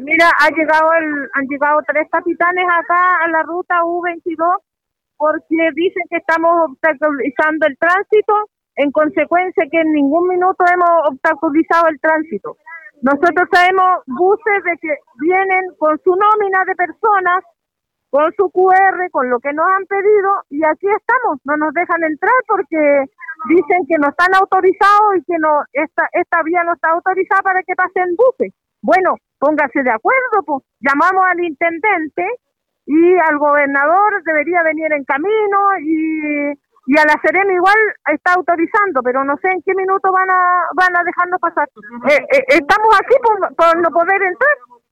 Mira, ha llegado el, han llegado tres capitanes acá a la ruta U22 porque dicen que estamos obstaculizando el tránsito, en consecuencia que en ningún minuto hemos obstaculizado el tránsito. Nosotros sabemos buses de que vienen con su nómina de personas, con su QR, con lo que nos han pedido, y aquí estamos, no nos dejan entrar porque dicen que no están autorizados y que no esta, esta vía no está autorizada para que pasen buses. Bueno, póngase de acuerdo, pues llamamos al intendente y al gobernador debería venir en camino y, y a la Serena igual está autorizando, pero no sé en qué minuto van a van a dejarnos pasar. Eh, eh, estamos aquí por, por no poder entrar.